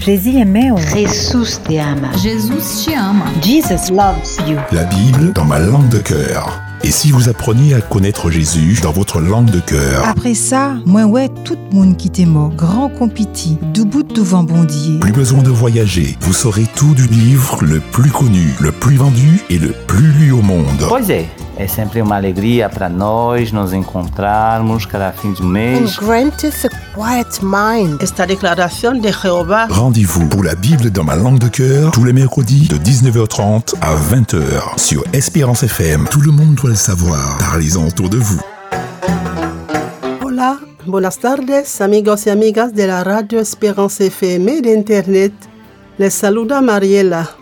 Jésus te ama. Jesus te ama. Jesus loves you. La Bible dans ma langue de cœur. Et si vous appreniez à connaître Jésus dans votre langue de cœur Après ça, moi ouais, tout le monde qui t'est mort, grand compiti, du bout de vent bondier. Plus besoin de voyager, vous saurez tout du livre le plus connu, le plus vendu et le plus lu au monde. Pois é, sempre uma alegria para nós nos encontrarmos cada fim de and mês. granteth a quiet mind. Esta declaración de Jehová Rendez-vous pour la Bible dans ma langue de cœur tous les mercredis de 19h30 à 20h sur Espérance FM. Tout le monde doit le savoir. Parlez-en autour de vous. Hola, buenas tardes amigos y amigas de la radio Esperanza FM de Internet. Les saluda Mariela.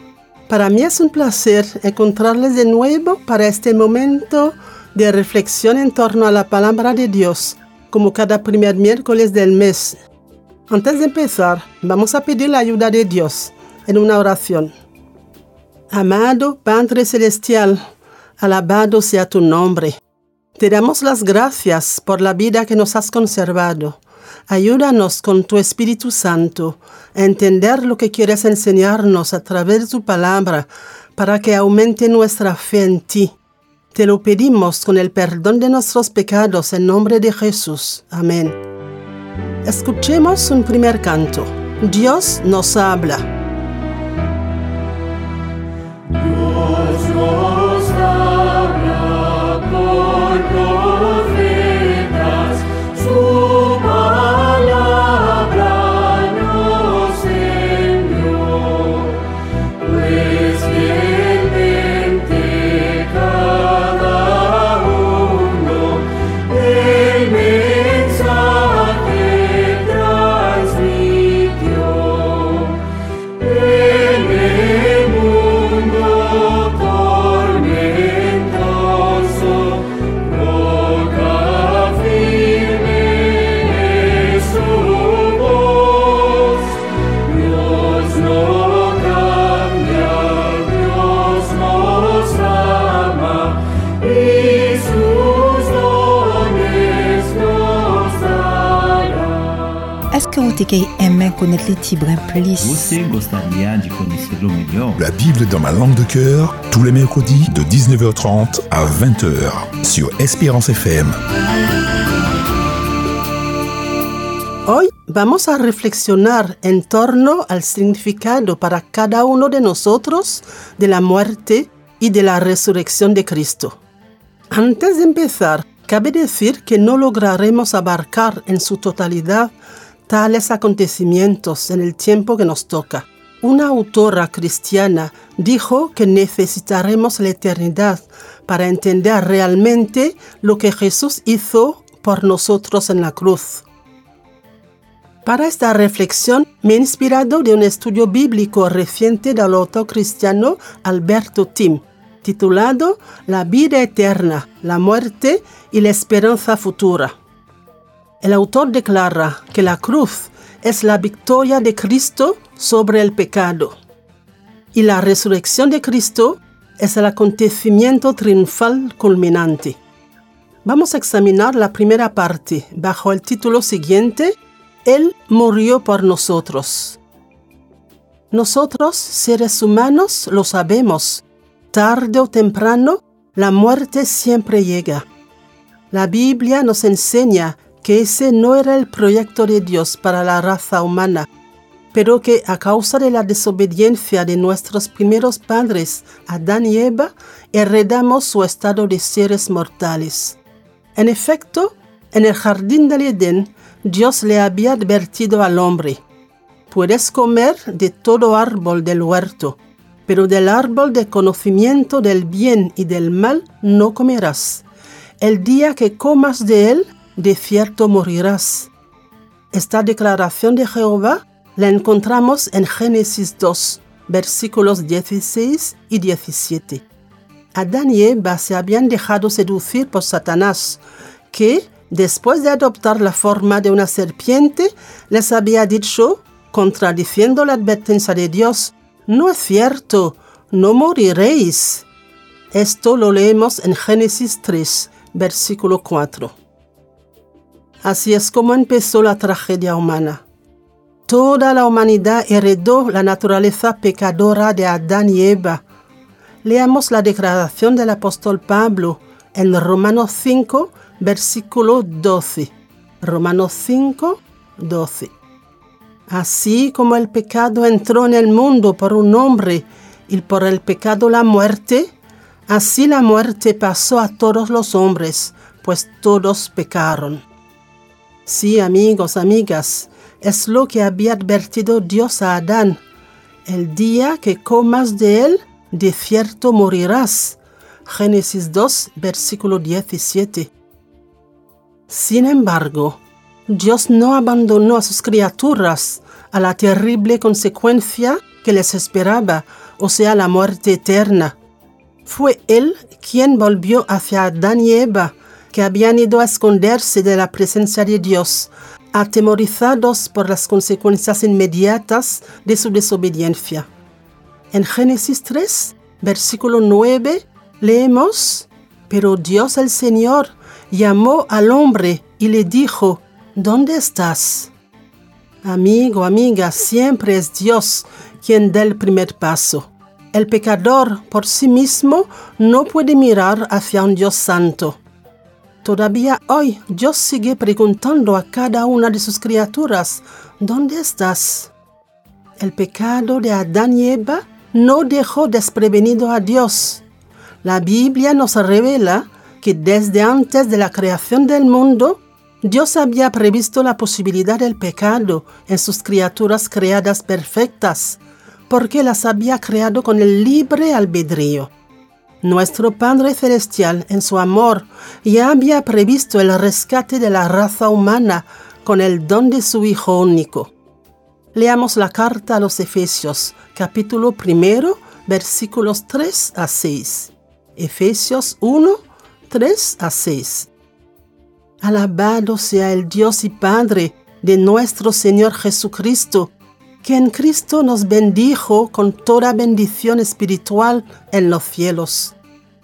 Para mí es un placer encontrarles de nuevo para este momento de reflexión en torno a la palabra de Dios, como cada primer miércoles del mes. Antes de empezar, vamos a pedir la ayuda de Dios en una oración. Amado Padre Celestial, alabado sea tu nombre. Te damos las gracias por la vida que nos has conservado. Ayúdanos con tu Espíritu Santo a entender lo que quieres enseñarnos a través de tu palabra para que aumente nuestra fe en ti. Te lo pedimos con el perdón de nuestros pecados en nombre de Jesús. Amén. Escuchemos un primer canto. Dios nos habla. Est-ce La Bible dans ma langue de cœur tous les mercredis de 19h30 à 20h sur Espérance FM. Hoy vamos a reflexionar en torno al significado para cada uno de nosotros de la muerte y de la resurrección de Cristo. Antes de empezar, cabe decir que no lograremos abarcar en su totalidad tales acontecimientos en el tiempo que nos toca. Una autora cristiana dijo que necesitaremos la eternidad para entender realmente lo que Jesús hizo por nosotros en la cruz. Para esta reflexión me he inspirado de un estudio bíblico reciente del autor cristiano Alberto Tim, titulado La vida eterna, la muerte y la esperanza futura. El autor declara que la cruz es la victoria de Cristo sobre el pecado y la resurrección de Cristo es el acontecimiento triunfal culminante. Vamos a examinar la primera parte bajo el título siguiente, Él murió por nosotros. Nosotros, seres humanos, lo sabemos. Tarde o temprano, la muerte siempre llega. La Biblia nos enseña que ese no era el proyecto de Dios para la raza humana, pero que a causa de la desobediencia de nuestros primeros padres, Adán y Eva, heredamos su estado de seres mortales. En efecto, en el jardín del Edén, Dios le había advertido al hombre, puedes comer de todo árbol del huerto, pero del árbol de conocimiento del bien y del mal no comerás. El día que comas de él, de cierto morirás. Esta declaración de Jehová la encontramos en Génesis 2, versículos 16 y 17. Adán y Eva se habían dejado seducir por Satanás, que, después de adoptar la forma de una serpiente, les había dicho, contradiciendo la advertencia de Dios, no es cierto, no moriréis. Esto lo leemos en Génesis 3, versículo 4. Así es como empezó la tragedia humana. Toda la humanidad heredó la naturaleza pecadora de Adán y Eva. Leamos la declaración del apóstol Pablo en Romanos 5, versículo 12. Romanos 5, 12. Así como el pecado entró en el mundo por un hombre y por el pecado la muerte, así la muerte pasó a todos los hombres, pues todos pecaron. Sí, amigos, amigas, es lo que había advertido Dios a Adán. El día que comas de él, de cierto morirás. Génesis 2, versículo 17. Sin embargo, Dios no abandonó a sus criaturas a la terrible consecuencia que les esperaba, o sea, la muerte eterna. Fue Él quien volvió hacia Adán y Eva, que habían ido a esconderse de la presencia de Dios, atemorizados por las consecuencias inmediatas de su desobediencia. En Génesis 3, versículo 9, leemos, Pero Dios el Señor llamó al hombre y le dijo, ¿dónde estás? Amigo, amiga, siempre es Dios quien da el primer paso. El pecador por sí mismo no puede mirar hacia un Dios santo. Todavía hoy Dios sigue preguntando a cada una de sus criaturas, ¿dónde estás? El pecado de Adán y Eva no dejó desprevenido a Dios. La Biblia nos revela que desde antes de la creación del mundo, Dios había previsto la posibilidad del pecado en sus criaturas creadas perfectas, porque las había creado con el libre albedrío. Nuestro Padre Celestial, en su amor, ya había previsto el rescate de la raza humana con el don de su Hijo único. Leamos la carta a los Efesios, capítulo primero, versículos 3 a 6. Efesios 1, 3 a 6. Alabado sea el Dios y Padre de nuestro Señor Jesucristo, que en Cristo nos bendijo con toda bendición espiritual en los cielos.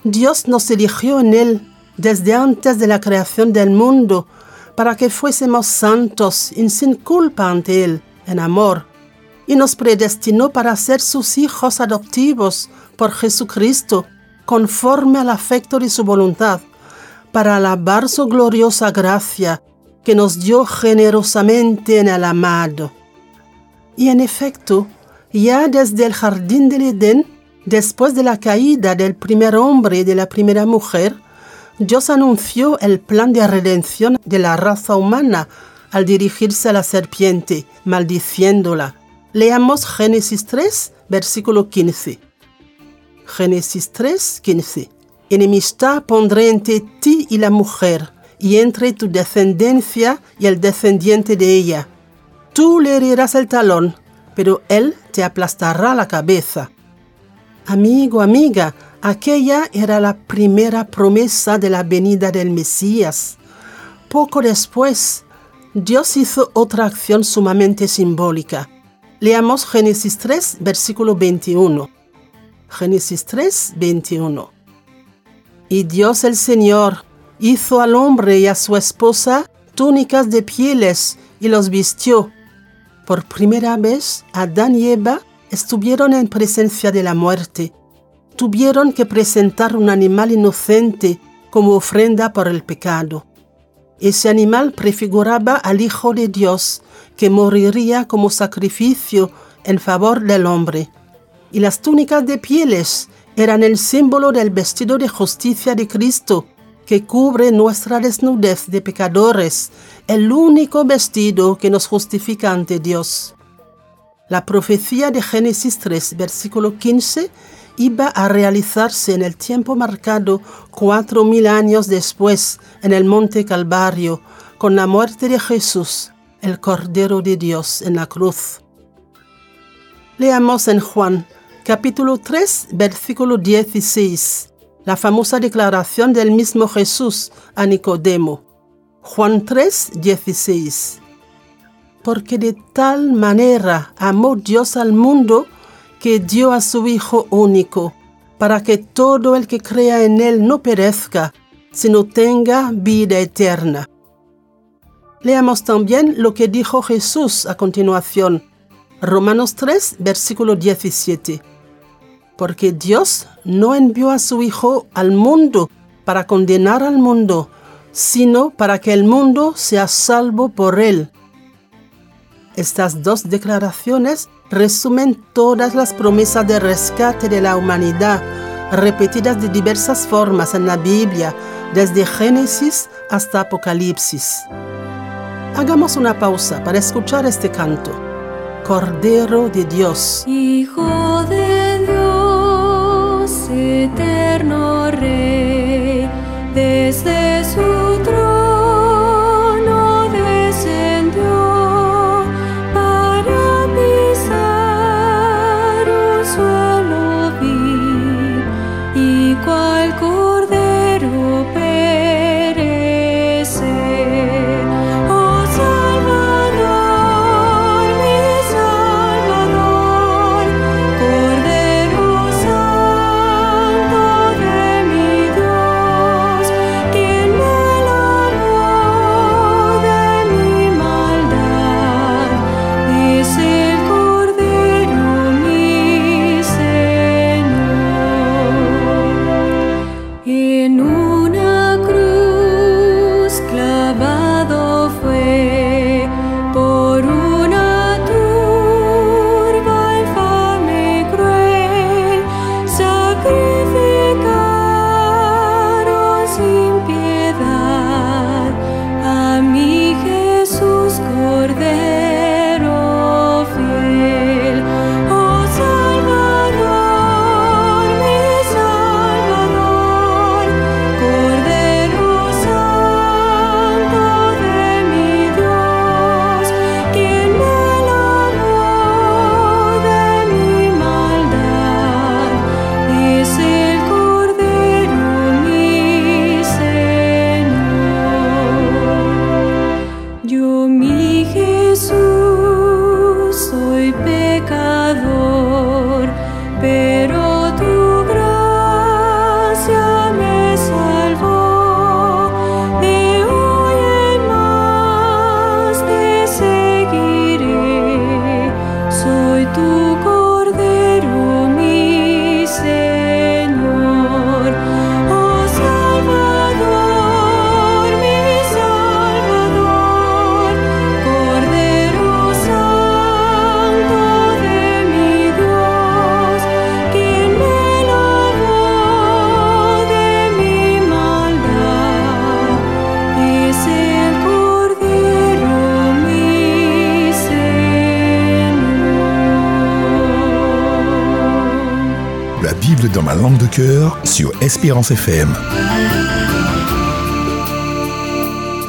Dios nos eligió en Él desde antes de la creación del mundo para que fuésemos santos y sin culpa ante Él, en amor, y nos predestinó para ser sus hijos adoptivos por Jesucristo, conforme al afecto de su voluntad, para alabar su gloriosa gracia que nos dio generosamente en el amado. Y en efecto, ya desde el jardín del Edén, después de la caída del primer hombre y de la primera mujer, Dios anunció el plan de redención de la raza humana al dirigirse a la serpiente, maldiciéndola. Leamos Génesis 3, versículo 15. Génesis 3, 15. Enemistad pondré entre ti y la mujer, y entre tu descendencia y el descendiente de ella Tú le herirás el talón, pero él te aplastará la cabeza. Amigo, amiga, aquella era la primera promesa de la venida del Mesías. Poco después, Dios hizo otra acción sumamente simbólica. Leamos Génesis 3, versículo 21. Génesis 3, 21. Y Dios el Señor hizo al hombre y a su esposa túnicas de pieles y los vistió por primera vez, Adán y Eva estuvieron en presencia de la muerte. Tuvieron que presentar un animal inocente como ofrenda por el pecado. Ese animal prefiguraba al Hijo de Dios, que moriría como sacrificio en favor del hombre. Y las túnicas de pieles eran el símbolo del vestido de justicia de Cristo, que cubre nuestra desnudez de pecadores, el único vestido que nos justifica ante Dios. La profecía de Génesis 3, versículo 15, iba a realizarse en el tiempo marcado cuatro mil años después, en el monte Calvario, con la muerte de Jesús, el Cordero de Dios, en la cruz. Leamos en Juan, capítulo 3, versículo 16 la famosa declaración del mismo Jesús a Nicodemo. Juan 3, 16. Porque de tal manera amó Dios al mundo que dio a su Hijo único, para que todo el que crea en Él no perezca, sino tenga vida eterna. Leamos también lo que dijo Jesús a continuación. Romanos 3, versículo 17. Porque Dios no envió a su Hijo al mundo para condenar al mundo, sino para que el mundo sea salvo por él. Estas dos declaraciones resumen todas las promesas de rescate de la humanidad, repetidas de diversas formas en la Biblia, desde Génesis hasta Apocalipsis. Hagamos una pausa para escuchar este canto. Cordero de Dios. Hijo de Dios, eterno Rey, desde su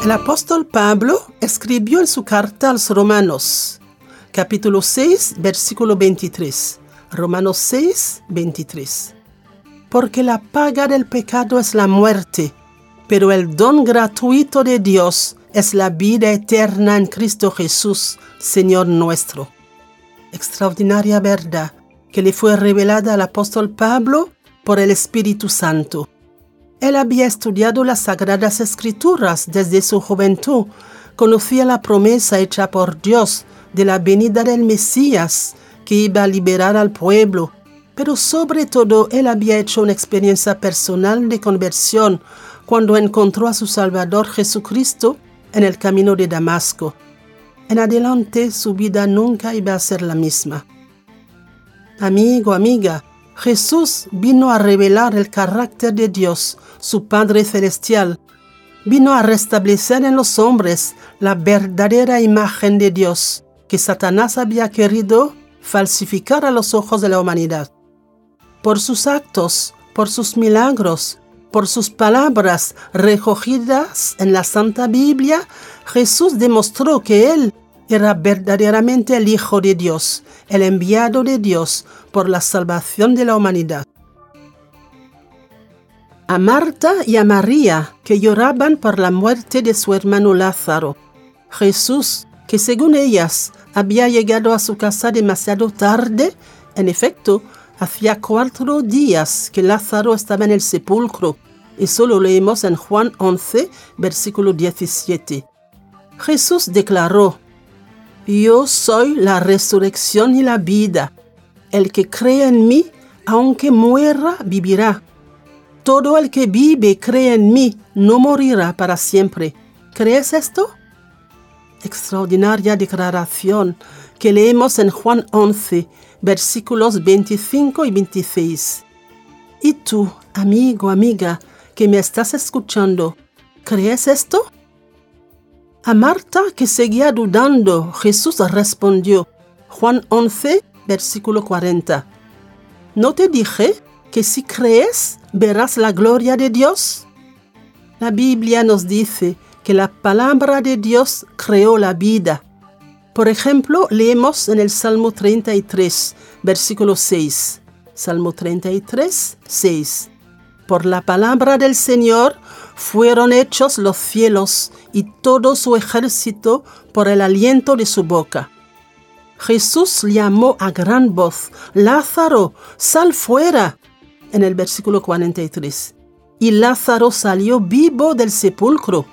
El apóstol Pablo escribió en su carta a los Romanos, capítulo 6, versículo 23. Romanos 6, 23. Porque la paga del pecado es la muerte, pero el don gratuito de Dios es la vida eterna en Cristo Jesús, Señor nuestro. Extraordinaria verdad que le fue revelada al apóstol Pablo por el Espíritu Santo. Él había estudiado las sagradas escrituras desde su juventud, conocía la promesa hecha por Dios de la venida del Mesías que iba a liberar al pueblo, pero sobre todo él había hecho una experiencia personal de conversión cuando encontró a su Salvador Jesucristo en el camino de Damasco. En adelante su vida nunca iba a ser la misma. Amigo, amiga, Jesús vino a revelar el carácter de Dios, su Padre Celestial. Vino a restablecer en los hombres la verdadera imagen de Dios que Satanás había querido falsificar a los ojos de la humanidad. Por sus actos, por sus milagros, por sus palabras recogidas en la Santa Biblia, Jesús demostró que Él era verdaderamente el Hijo de Dios, el enviado de Dios por la salvación de la humanidad. A Marta y a María, que lloraban por la muerte de su hermano Lázaro, Jesús, que según ellas había llegado a su casa demasiado tarde, en efecto, hacía cuatro días que Lázaro estaba en el sepulcro, y solo leemos en Juan 11, versículo 17. Jesús declaró, Yo soy la resurrección y la vida. El que cree en mí, aunque muera, vivirá. Todo el que vive y cree en mí no morirá para siempre. ¿Crees esto? Extraordinaria declaración que leemos en Juan 11, versículos 25 y 26. ¿Y tú, amigo, amiga, que me estás escuchando, crees esto? A Marta, que seguía dudando, Jesús respondió, Juan 11, versículo 40. ¿No te dije que si crees verás la gloria de Dios? La Biblia nos dice que la palabra de Dios creó la vida. Por ejemplo, leemos en el Salmo 33, versículo 6. Salmo 33, 6. Por la palabra del Señor fueron hechos los cielos y todo su ejército por el aliento de su boca. Jesús llamó a gran voz, Lázaro, sal fuera, en el versículo 43. Y Lázaro salió vivo del sepulcro.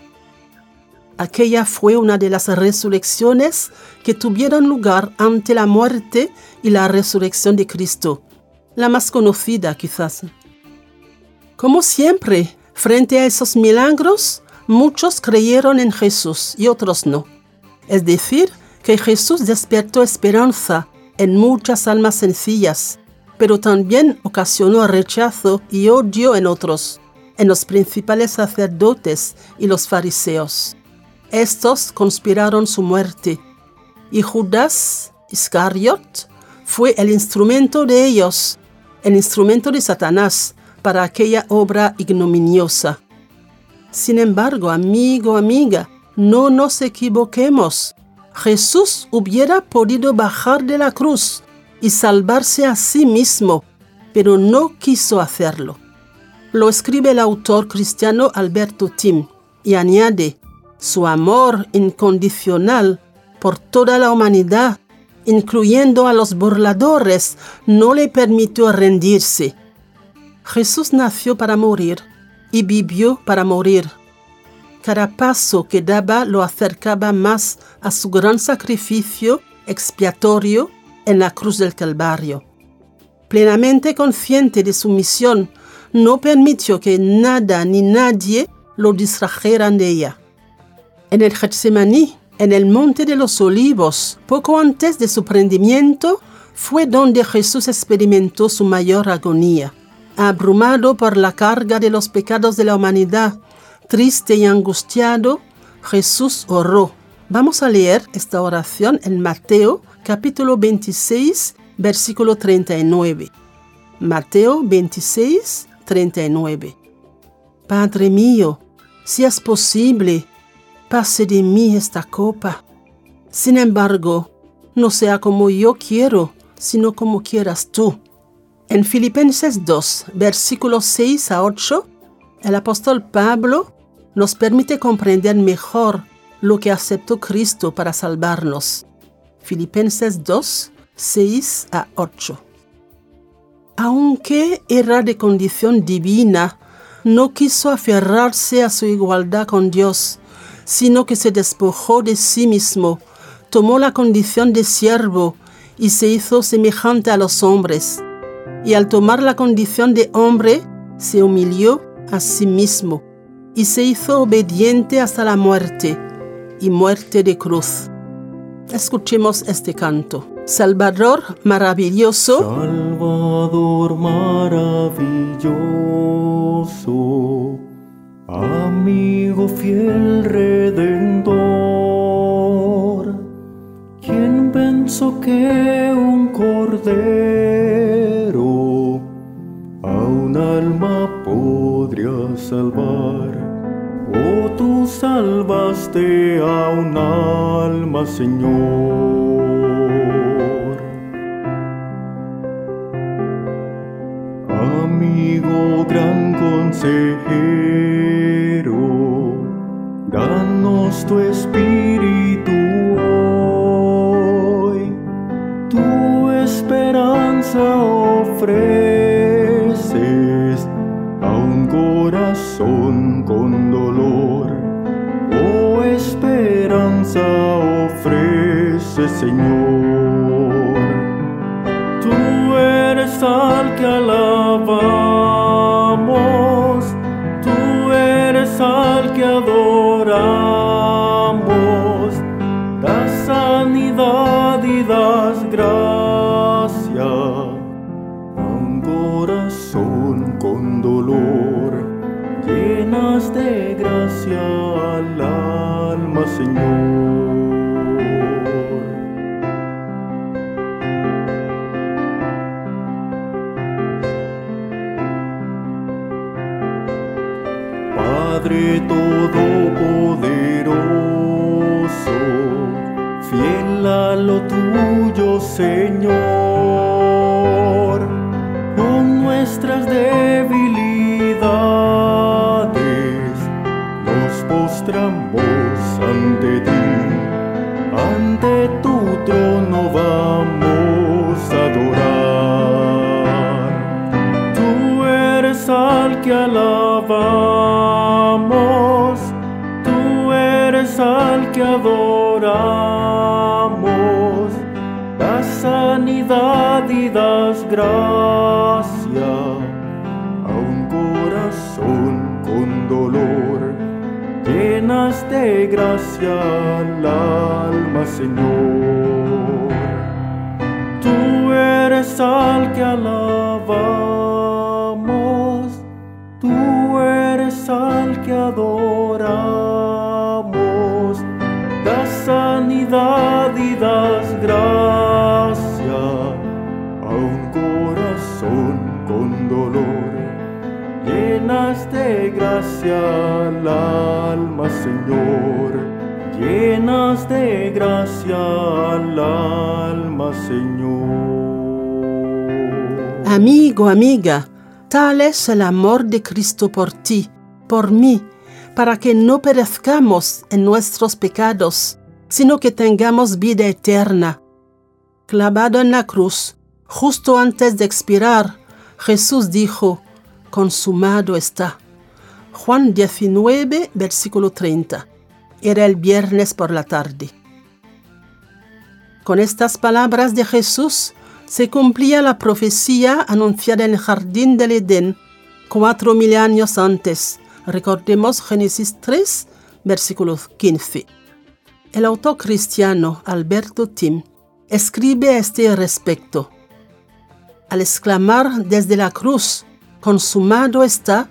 Aquella fue una de las resurrecciones que tuvieron lugar ante la muerte y la resurrección de Cristo, la más conocida quizás. Como siempre, frente a esos milagros, muchos creyeron en Jesús y otros no. Es decir, que Jesús despertó esperanza en muchas almas sencillas, pero también ocasionó rechazo y odio en otros, en los principales sacerdotes y los fariseos. Estos conspiraron su muerte, y Judas Iscariot fue el instrumento de ellos, el instrumento de Satanás para aquella obra ignominiosa. Sin embargo, amigo, amiga, no nos equivoquemos. Jesús hubiera podido bajar de la cruz y salvarse a sí mismo, pero no quiso hacerlo. Lo escribe el autor cristiano Alberto Tim y añade, su amor incondicional por toda la humanidad, incluyendo a los burladores, no le permitió rendirse. Jesús nació para morir y vivió para morir. Cada paso que daba lo acercaba más a su gran sacrificio expiatorio en la cruz del Calvario. Plenamente consciente de su misión, no permitió que nada ni nadie lo distrajeran de ella. En el Getsemaní, en el Monte de los Olivos, poco antes de su prendimiento, fue donde Jesús experimentó su mayor agonía. Abrumado por la carga de los pecados de la humanidad, triste y angustiado, Jesús oró. Vamos a leer esta oración en Mateo capítulo 26, versículo 39. Mateo 26, 39. Padre mío, si es posible, pase de mí esta copa. Sin embargo, no sea como yo quiero, sino como quieras tú. En Filipenses 2, versículos 6 a 8, el apóstol Pablo nos permite comprender mejor lo que aceptó Cristo para salvarnos. Filipenses 2, 6 a 8. Aunque era de condición divina, no quiso aferrarse a su igualdad con Dios, sino que se despojó de sí mismo, tomó la condición de siervo y se hizo semejante a los hombres. Y al tomar la condición de hombre, se humilló a sí mismo y se hizo obediente hasta la muerte y muerte de cruz. Escuchemos este canto. Salvador maravilloso. Salvador maravilloso amigo fiel redentor, quien pensó que un cordero un alma podría salvar. Oh, tú salvaste a un alma, Señor. Señor. Tú eres al que alabamos, tú eres al que adoramos. Das sanidad y das gracia a un corazón con dolor. Llenas de gracia al alma, Señor. Señor, con nuestras debilidades nos postramos ante ti, ante tu trono vamos a adorar. Tú eres al que alabamos, tú eres al que adoramos, das gracia a un corazón con dolor. Llenas de gracia al alma, Señor. Tú eres al que alabamos, tú eres al que adoramos, Llenas de gracia al alma, Señor. Llenas de gracia al alma, Señor. Amigo, amiga, tal es el amor de Cristo por ti, por mí, para que no perezcamos en nuestros pecados, sino que tengamos vida eterna. Clavado en la cruz, justo antes de expirar, Jesús dijo, consumado está. Juan 19, versículo 30. Era el viernes por la tarde. Con estas palabras de Jesús se cumplía la profecía anunciada en el jardín del Edén cuatro mil años antes. Recordemos Génesis 3, versículo 15. El autor cristiano Alberto Tim escribe a este respecto. Al exclamar desde la cruz, consumado está,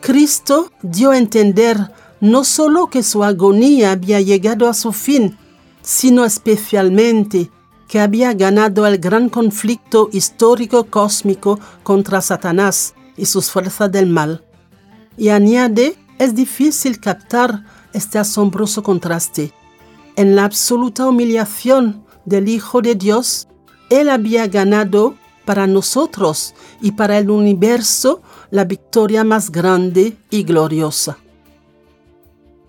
Cristo dio a entender no solo que su agonía había llegado a su fin, sino especialmente que había ganado el gran conflicto histórico cósmico contra Satanás y sus fuerzas del mal. Y añade, es difícil captar este asombroso contraste. En la absoluta humillación del Hijo de Dios, Él había ganado para nosotros y para el universo la victoria más grande y gloriosa.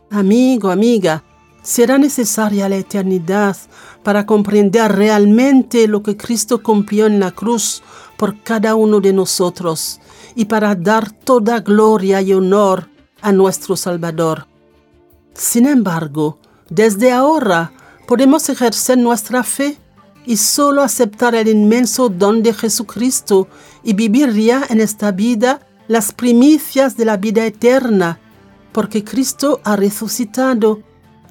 Amigo, amiga, será necesaria la eternidad para comprender realmente lo que Cristo cumplió en la cruz por cada uno de nosotros y para dar toda gloria y honor a nuestro Salvador. Sin embargo, desde ahora podemos ejercer nuestra fe y solo aceptar el inmenso don de Jesucristo y vivir ya en esta vida las primicias de la vida eterna, porque Cristo ha resucitado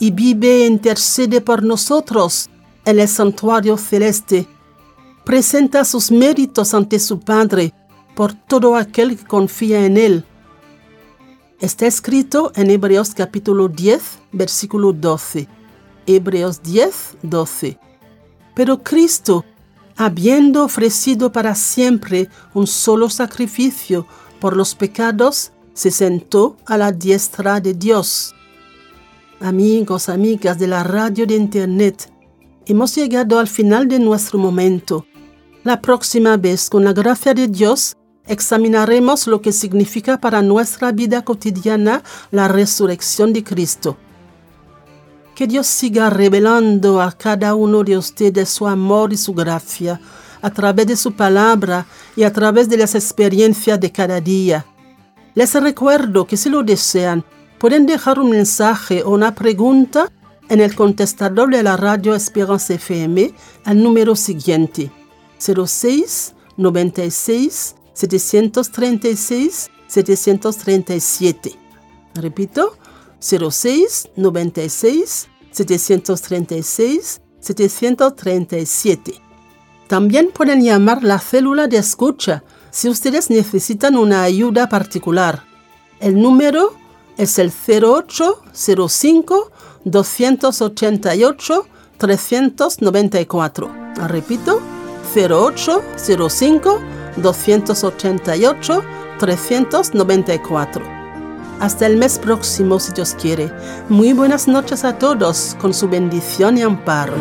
y vive e intercede por nosotros en el santuario celeste. Presenta sus méritos ante su Padre por todo aquel que confía en Él. Está escrito en Hebreos capítulo 10, versículo 12. Hebreos 10, 12. Pero Cristo, habiendo ofrecido para siempre un solo sacrificio por los pecados, se sentó a la diestra de Dios. Amigos, amigas de la radio de Internet, hemos llegado al final de nuestro momento. La próxima vez, con la gracia de Dios, examinaremos lo que significa para nuestra vida cotidiana la resurrección de Cristo. Que Dios siga revelando a cada uno de ustedes su amor y su gracia a través de su palabra y a través de las experiencias de cada día. Les recuerdo que si lo desean, pueden dejar un mensaje o una pregunta en el contestador de la radio Esperanza FM al número siguiente 06 96 736 737. Repito, 06 96 736 737. También pueden llamar la célula de escucha si ustedes necesitan una ayuda particular. El número es el 0805 288 394. Repito, 0805 288 394. Hasta el mes próximo, si Dios quiere. Muy buenas noches a todos, con su bendición y amparo.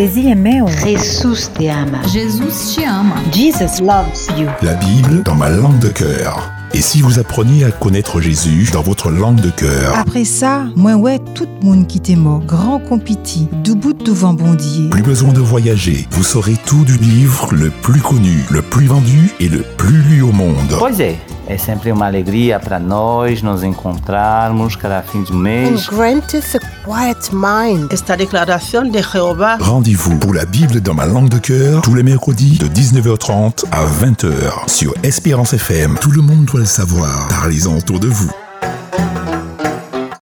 Jésus meu. Jesus te ama. Jesus te ama. Jesus loves you. La Bible dans ma langue de cœur. Et si vous appreniez à connaître Jésus dans votre langue de cœur? Après ça, moi ouais, tout le monde qui t'est mort, grand compiti, du bout de vent bondier. Plus besoin de voyager, vous saurez tout du livre le plus connu, le plus vendu et le plus lu au monde. É, sempre uma alegria para nós nos encontrarmos cada fim de mês. granteth a quiet mind. Esta declaración de Jehová Rendez-vous pour la Bible dans ma langue de cœur tous les mercredis de 19h30 à 20h sur Espérance FM. Tout le monde doit le savoir. Parlez-en autour de vous.